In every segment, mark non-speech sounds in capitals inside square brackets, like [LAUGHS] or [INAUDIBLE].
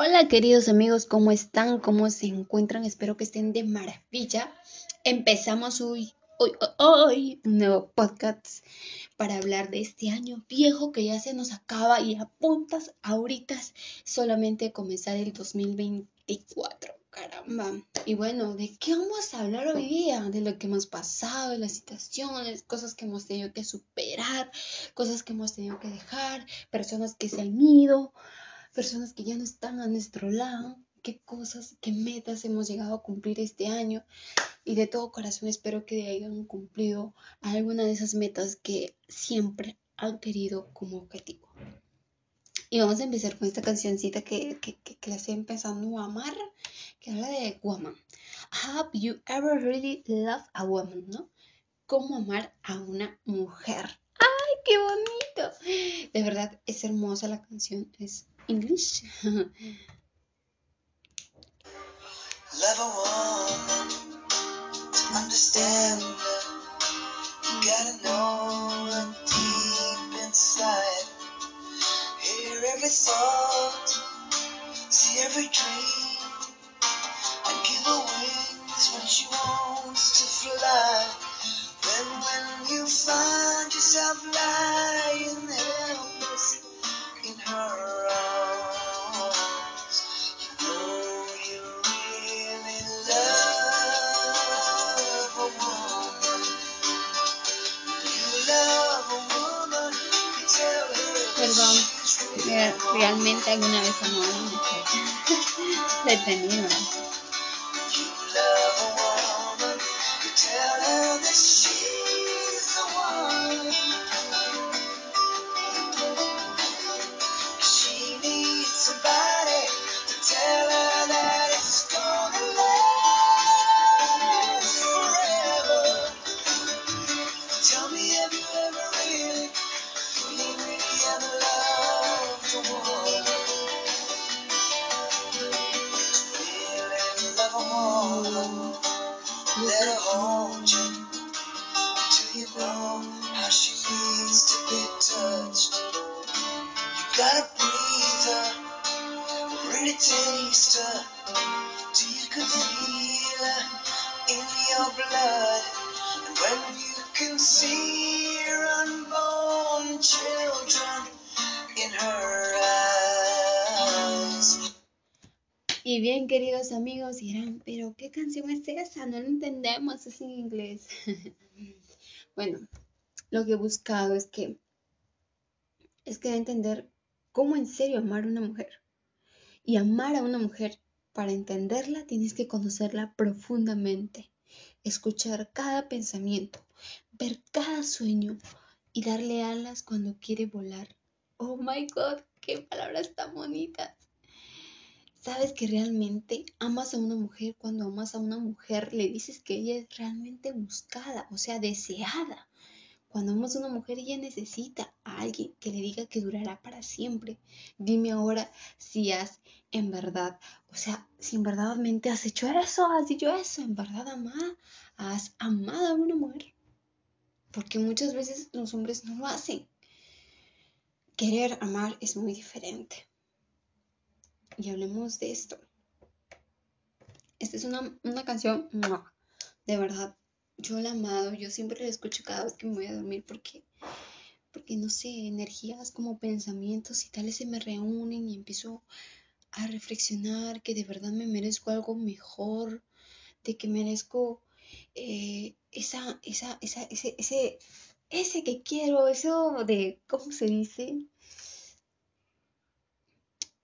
Hola queridos amigos, ¿cómo están? ¿Cómo se encuentran? Espero que estén de maravilla. Empezamos hoy, hoy, hoy un nuevo podcast para hablar de este año viejo que ya se nos acaba y apuntas ahorita solamente comenzar el 2024. Caramba. Y bueno, ¿de qué vamos a hablar hoy día? De lo que hemos pasado, de las situaciones, cosas que hemos tenido que superar, cosas que hemos tenido que dejar, personas que se han ido personas que ya no están a nuestro lado, qué cosas, qué metas hemos llegado a cumplir este año y de todo corazón espero que hayan cumplido alguna de esas metas que siempre han querido como objetivo. Y vamos a empezar con esta cancioncita que, que, que, la estoy empezando a amar, que habla de woman. Have you ever really loved a woman, no? ¿Cómo amar a una mujer? ¡Ay, qué bonito! De verdad, es hermosa la canción, es English. A woman to understand You gotta know deep inside. Hear every thought, feminino Y bien, queridos amigos, dirán, pero ¿qué canción es esa? No la entendemos, es en inglés. [LAUGHS] bueno, lo que he buscado es que es que entender cómo en serio amar a una mujer. Y amar a una mujer, para entenderla, tienes que conocerla profundamente, escuchar cada pensamiento, ver cada sueño y darle alas cuando quiere volar. Oh my God, qué palabras tan bonitas. Sabes que realmente amas a una mujer cuando amas a una mujer, le dices que ella es realmente buscada, o sea, deseada. Cuando amas a una mujer, ella necesita a alguien que le diga que durará para siempre. Dime ahora si has en verdad, o sea, si en verdadmente has hecho eso, has dicho eso, en verdad amada, has amado a una mujer. Porque muchas veces los hombres no lo hacen. Querer amar es muy diferente. Y hablemos de esto. Esta es una, una canción, de verdad, yo la amado, yo siempre la escucho cada vez que me voy a dormir porque, porque no sé, energías como pensamientos y tales se me reúnen y empiezo a reflexionar que de verdad me merezco algo mejor, de que merezco eh, esa, esa, esa, ese, ese, ese que quiero, eso de, ¿cómo se dice?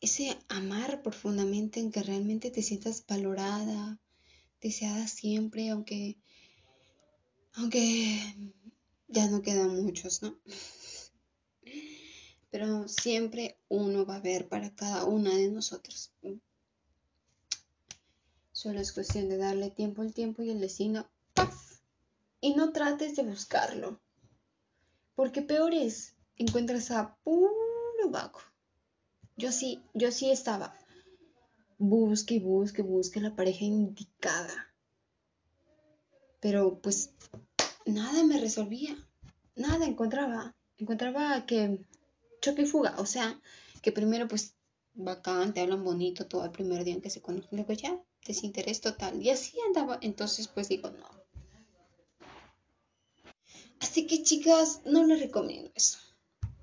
Ese amar profundamente en que realmente te sientas valorada, deseada siempre, aunque aunque ya no quedan muchos, ¿no? Pero siempre uno va a ver para cada una de nosotros. Solo es cuestión de darle tiempo al tiempo y el destino. ¡paf! Y no trates de buscarlo. Porque peor es, encuentras a puro vago. Yo sí, yo sí estaba. Busque, busque, busque la pareja indicada. Pero pues nada me resolvía, nada encontraba. Encontraba que choque y fuga, o sea, que primero pues bacán, te hablan bonito todo el primer día en que se conocen, luego ya, desinterés total. Y así andaba, entonces pues digo, no. Así que chicas, no les recomiendo eso.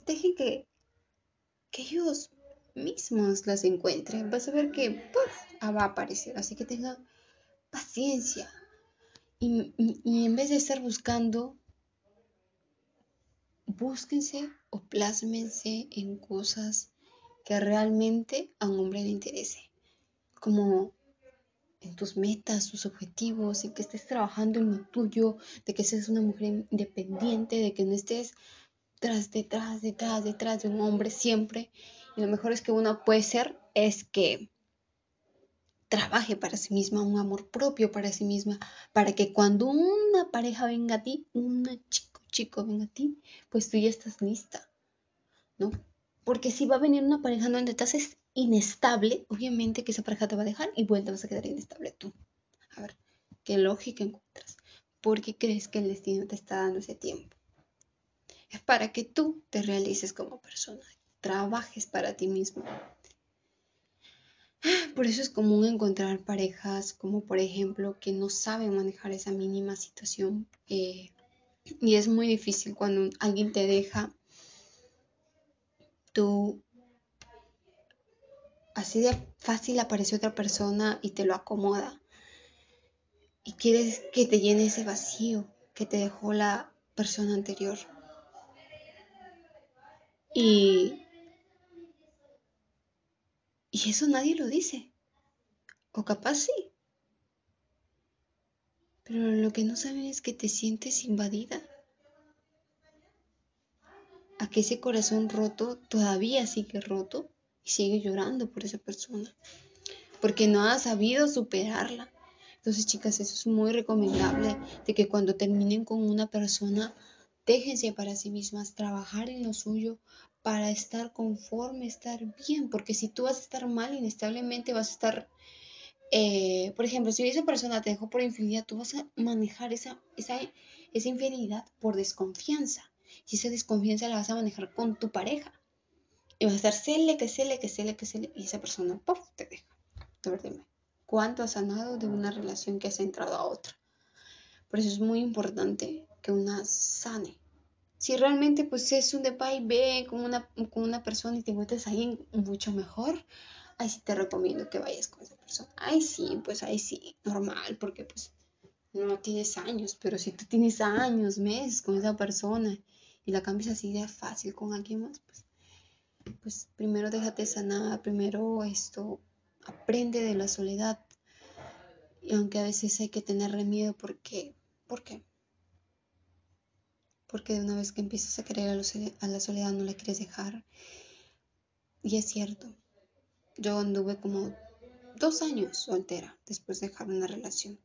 Dejen que, que ellos mismos las encuentren. Vas a ver que pues, va a aparecer. Así que tengan paciencia. Y, en vez de estar buscando, búsquense o plásmense en cosas que realmente a un hombre le interese, como en tus metas, tus objetivos, y que estés trabajando en lo tuyo, de que seas una mujer independiente, de que no estés tras, detrás, detrás, detrás de un hombre siempre. Y lo mejor es que uno puede ser es que trabaje para sí misma, un amor propio para sí misma, para que cuando una pareja venga a ti, un chico, chico venga a ti, pues tú ya estás lista, ¿no? Porque si va a venir una pareja donde estás es inestable, obviamente que esa pareja te va a dejar y vuelta vas a quedar inestable tú. A ver, ¿qué lógica encuentras? ¿Por qué crees que el destino te está dando ese tiempo? Es para que tú te realices como persona, trabajes para ti mismo. Por eso es común encontrar parejas como por ejemplo que no saben manejar esa mínima situación eh, y es muy difícil cuando alguien te deja tú así de fácil aparece otra persona y te lo acomoda. Y quieres que te llene ese vacío que te dejó la persona anterior. Y, y eso nadie lo dice. O capaz sí. Pero lo que no saben es que te sientes invadida a que ese corazón roto todavía sigue roto y sigue llorando por esa persona, porque no ha sabido superarla. Entonces, chicas, eso es muy recomendable de que cuando terminen con una persona, déjense para sí mismas trabajar en lo suyo para estar conforme, estar bien, porque si tú vas a estar mal, inestablemente vas a estar, eh, por ejemplo, si esa persona te dejó por infidelidad, tú vas a manejar esa, esa, esa infidelidad por desconfianza. Y esa desconfianza la vas a manejar con tu pareja. Y vas a estar cele, que cele, que cele, que cele. Y esa persona, ¡puf! te deja. De ¿cuánto has sanado de una relación que has entrado a otra? Por eso es muy importante que una sane. Si realmente pues es un de y ve con una, una persona y te encuentras ahí mucho mejor, ahí sí te recomiendo que vayas con esa persona. Ahí sí, pues ahí sí, normal, porque pues no tienes años, pero si tú tienes años, meses con esa persona y la cambias así de fácil con alguien más, pues, pues primero déjate sanar, primero esto, aprende de la soledad. Y aunque a veces hay que tener miedo porque, ¿por qué? Porque de una vez que empiezas a querer a, a la soledad no la quieres dejar. Y es cierto, yo anduve como dos años soltera después de dejar una relación.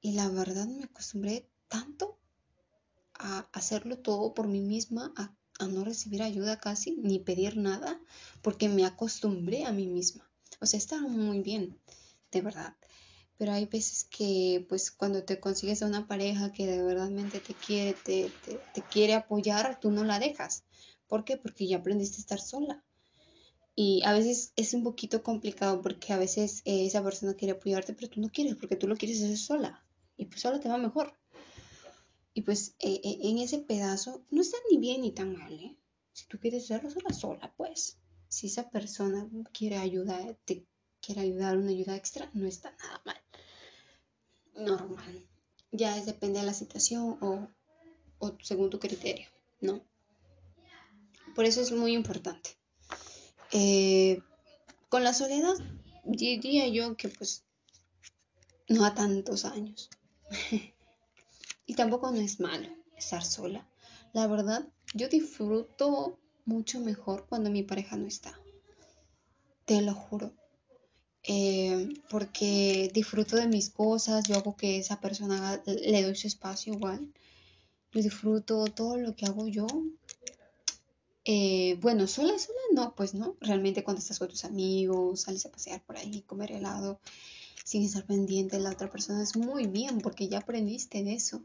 Y la verdad me acostumbré tanto a hacerlo todo por mí misma, a, no recibir ayuda casi, ni pedir nada, porque me acostumbré a mí misma. O sea, estaba muy bien, de verdad. Pero hay veces que, pues, cuando te consigues a una pareja que de verdad te quiere, te, te, quiere apoyar, tú no la dejas. ¿Por qué? Porque ya aprendiste a estar sola. Y a veces es un poquito complicado porque a veces eh, esa persona quiere apoyarte, pero tú no quieres porque tú lo quieres hacer sola. Y pues sola te va mejor. Y pues eh, eh, en ese pedazo no está ni bien ni tan mal, ¿eh? Si tú quieres hacerlo sola, sola, pues. Si esa persona quiere ayudar, te quiere ayudar una ayuda extra, no está nada mal. Normal. Ya es depende de la situación o, o según tu criterio, ¿no? Por eso es muy importante. Eh, con la soledad diría yo que pues no a tantos años. [LAUGHS] Y tampoco no es malo estar sola. La verdad, yo disfruto mucho mejor cuando mi pareja no está. Te lo juro. Eh, porque disfruto de mis cosas, yo hago que esa persona le doy su espacio igual. Yo disfruto todo lo que hago yo. Eh, bueno, sola, sola no, pues no. Realmente cuando estás con tus amigos, sales a pasear por ahí, comer helado, sin estar pendiente de la otra persona, es muy bien porque ya aprendiste de eso.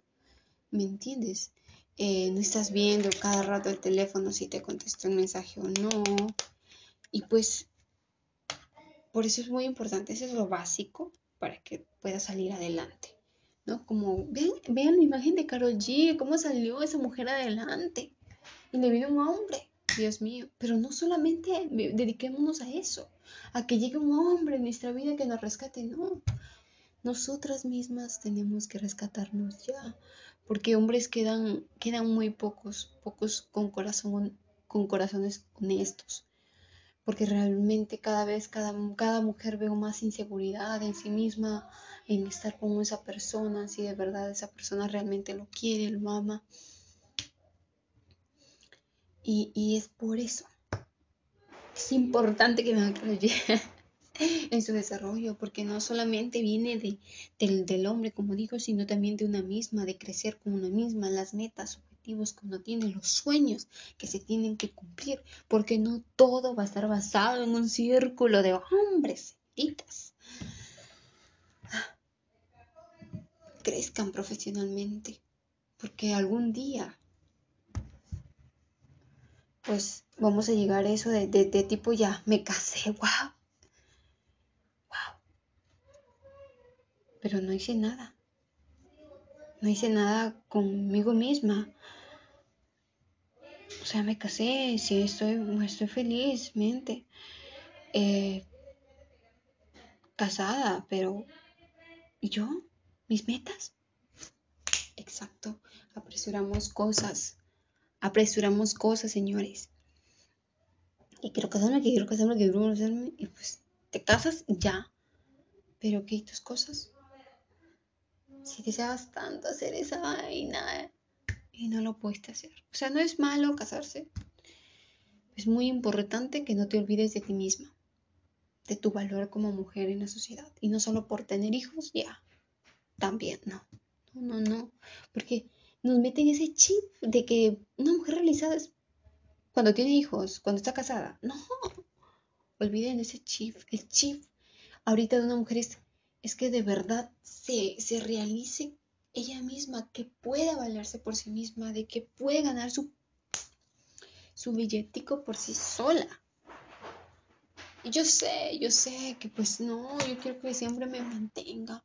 ¿Me entiendes? Eh, no estás viendo cada rato el teléfono si te contestó un mensaje o no. Y pues por eso es muy importante, eso es lo básico para que pueda salir adelante. ¿no? Como, vean, vean la imagen de Carol G, cómo salió esa mujer adelante. Y le vino un hombre, Dios mío. Pero no solamente dediquémonos a eso, a que llegue un hombre en nuestra vida que nos rescate, no. Nosotras mismas tenemos que rescatarnos ya, porque hombres quedan, quedan muy pocos, pocos con, corazón, con corazones honestos porque realmente cada vez cada, cada mujer veo más inseguridad en sí misma, en estar con esa persona, si de verdad esa persona realmente lo quiere, lo ama. Y, y es por eso. Es importante que me ayude [LAUGHS] en su desarrollo, porque no solamente viene de, del, del hombre, como digo, sino también de una misma, de crecer con una misma, las metas, objetivos que uno tiene, los sueños que se tienen que cumplir, porque no todo va a estar basado en un círculo de hombres. Crezcan profesionalmente, porque algún día, pues vamos a llegar a eso de, de, tipo ya, me casé, [LAUGHS] wow. Wow. Pero no hice nada no hice nada conmigo misma. O sea, me casé, sí, estoy, estoy felizmente eh, casada, pero ¿y yo? ¿Mis metas? Exacto, apresuramos cosas, apresuramos cosas, señores. Y quiero casarme, que quiero casarme, quiero casarme, y pues te casas ya. Pero ¿qué tus cosas? Si deseas tanto hacer esa vaina y no lo puedes hacer. O sea, no es malo casarse. Es muy importante que no te olvides de ti misma, de tu valor como mujer en la sociedad. Y no solo por tener hijos, ya. También, no. No, no, no. Porque nos meten ese chip de que una mujer realizada es cuando tiene hijos, cuando está casada. No. Olviden ese chip. El chip ahorita de una mujer es es que de verdad se, se realice ella misma, que pueda valerse por sí misma, de que puede ganar su, su billetico por sí sola. Y yo sé, yo sé que pues no, yo quiero que siempre me mantenga.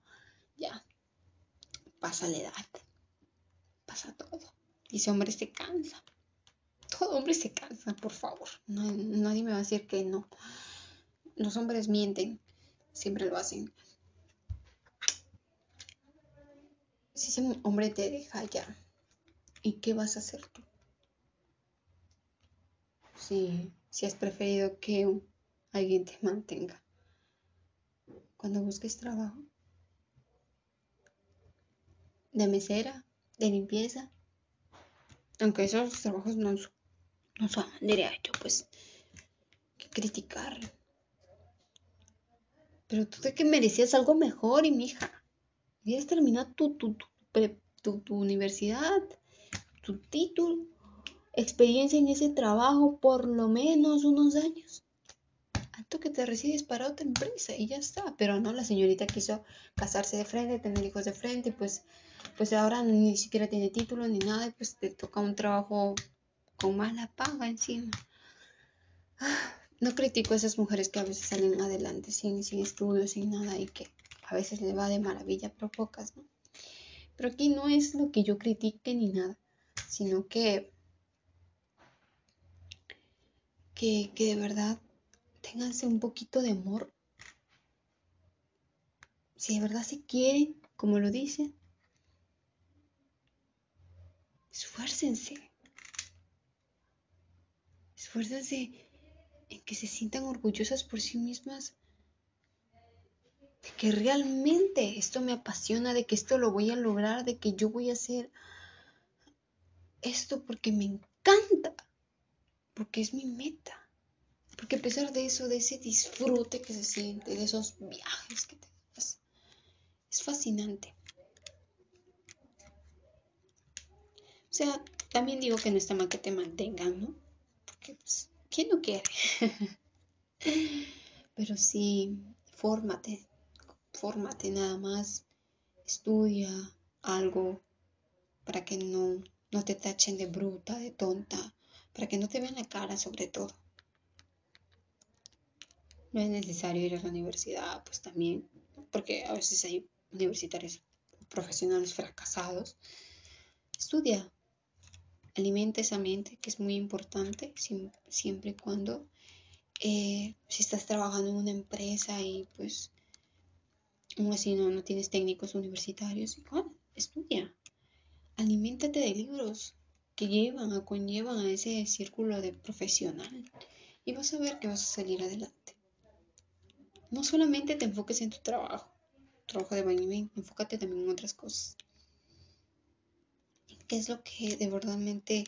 Ya, pasa la edad, pasa todo. Y ese hombre se cansa. Todo hombre se cansa, por favor. nadie me va a decir que no. Los hombres mienten, siempre lo hacen. Si ese hombre te deja ya, ¿y qué vas a hacer tú? Si, si has preferido que alguien te mantenga cuando busques trabajo, de mesera, de limpieza, aunque esos trabajos no, no son derecho, pues, que criticar. Pero tú de que merecías algo mejor y mi Debías terminar tu, tu, tu, tu, universidad, tu título, experiencia en ese trabajo por lo menos unos años. Tanto que te recibes para otra empresa y ya está. Pero no, la señorita quiso casarse de frente, tener hijos de frente, pues, pues ahora ni siquiera tiene título ni nada, y pues te toca un trabajo con mala paga encima. Ah, no critico a esas mujeres que a veces salen adelante sin, sin estudios, sin nada y que a veces le va de maravilla, pero pocas, ¿no? Pero aquí no es lo que yo critique ni nada, sino que, que, que de verdad ténganse un poquito de amor. Si de verdad se quieren, como lo dicen, esfuércense. Esfuércense en que se sientan orgullosas por sí mismas de que realmente esto me apasiona, de que esto lo voy a lograr, de que yo voy a hacer esto porque me encanta, porque es mi meta. Porque a pesar de eso, de ese disfrute que se siente, de esos viajes que te das, es fascinante. O sea, también digo que no está mal que te mantengan, ¿no? Porque, pues, ¿quién no quiere? [LAUGHS] Pero sí, fórmate, fórmate nada más, estudia algo para que no, no te tachen de bruta, de tonta, para que no te vean la cara sobre todo. no es necesario ir a la universidad, pues también, porque a veces hay universitarios profesionales fracasados. Estudia, alimenta esa mente, que es muy importante, siempre y cuando eh, si estás trabajando en una empresa y pues aún así no, tienes técnicos universitarios, igual, estudia, aliméntate de libros que llevan o conllevan a ese círculo de profesional y vas a ver que vas a salir adelante. No solamente te enfoques en tu trabajo, trabajo de baño, enfócate también en otras cosas. ¿Qué es lo que de verdadmente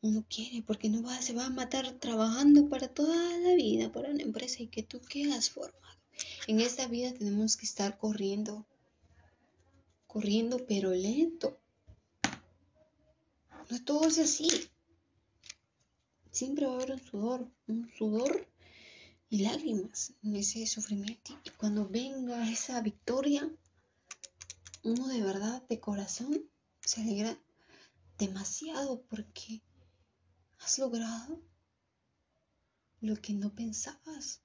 uno quiere? Porque no se va a matar trabajando para toda la vida para una empresa y que tú qué has formado. En esta vida tenemos que estar corriendo, corriendo pero lento. No todo es así. Siempre va a haber un sudor, un sudor y lágrimas en ese sufrimiento. Y cuando venga esa victoria, uno de verdad, de corazón, se alegra demasiado porque has logrado lo que no pensabas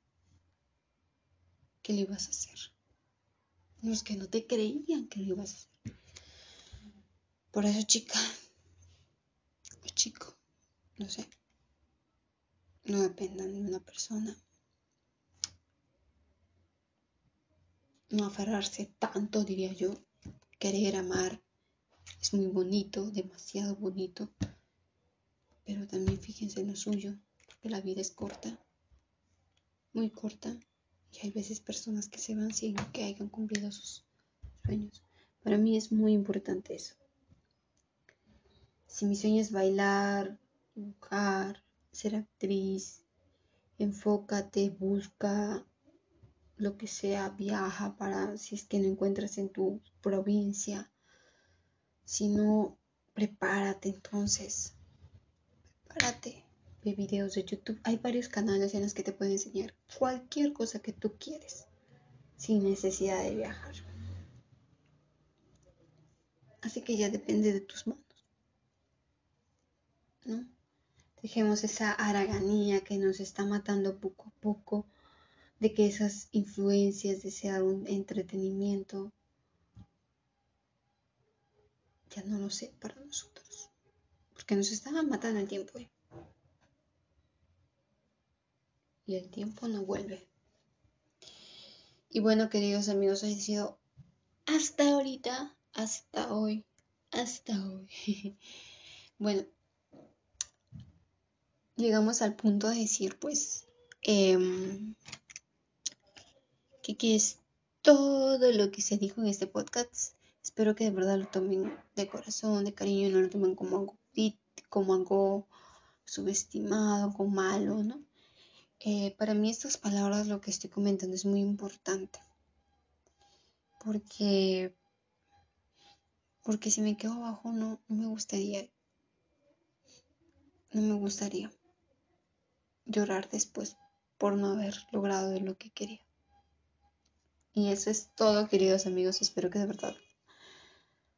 que lo ibas a hacer. Los que no te creían que lo ibas a hacer. Por eso, chica, o chico, no sé, no dependan de una persona no aferrarse tanto, diría yo. Querer amar es muy bonito, demasiado bonito, pero también fíjense en lo suyo, porque la vida es corta, muy corta, y hay veces personas que se van sin que hayan cumplido sus sueños. Para mí es muy importante eso. Si mi sueño es bailar, dibujar, ser actriz, enfócate, busca, lo que sea, viaja para si es que no encuentras en tu provincia. Si no, prepárate entonces. Prepárate. Ve videos de YouTube. Hay varios canales en los que te pueden enseñar cualquier cosa que tú quieres sin necesidad de viajar. Así que ya depende de tus manos. ¿No? Dejemos esa haraganía que nos está matando poco a poco de que esas influencias de ser un entretenimiento ya no lo sé para nosotros, porque nos estaban matando el tiempo. ¿eh? Y el tiempo no vuelve. Y bueno, queridos amigos, ha sido hasta ahorita, hasta hoy, hasta hoy. [LAUGHS] bueno, llegamos al punto de decir, pues, eh, que, es todo lo que se dijo en este podcast. Espero que de verdad lo tomen de corazón, de cariño, no lo tomen como algo, como algo subestimado, como malo, ¿no? Eh, para mí estas palabras, lo que estoy comentando es muy importante. Porque, porque si me quedo abajo no, no me gustaría, no me gustaría llorar después por no haber logrado lo que quería. Y eso es todo, queridos amigos. Espero que de verdad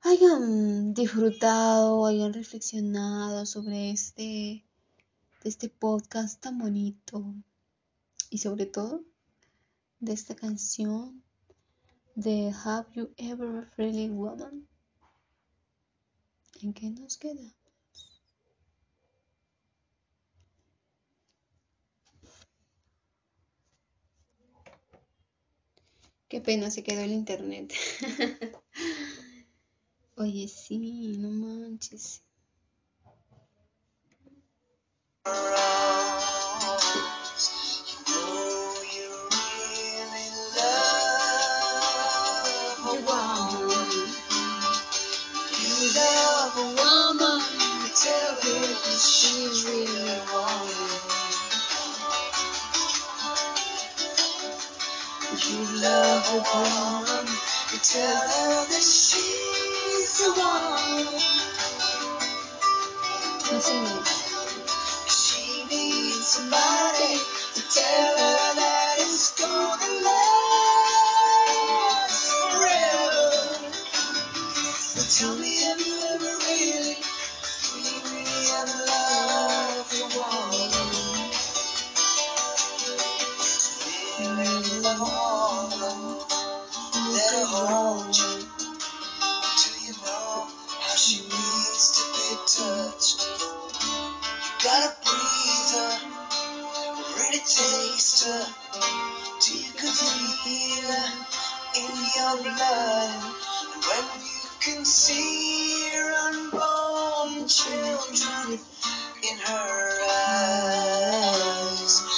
hayan disfrutado, hayan reflexionado sobre este, este podcast tan bonito. Y sobre todo, de esta canción de Have You Ever Really Woman. ¿En qué nos queda? Qué pena se quedó el internet. [LAUGHS] Oye, sí, no manches. Tell her that she's the one. She needs somebody to tell her that it's gonna last forever. But tell me, have you ever really, really, ever loved a woman?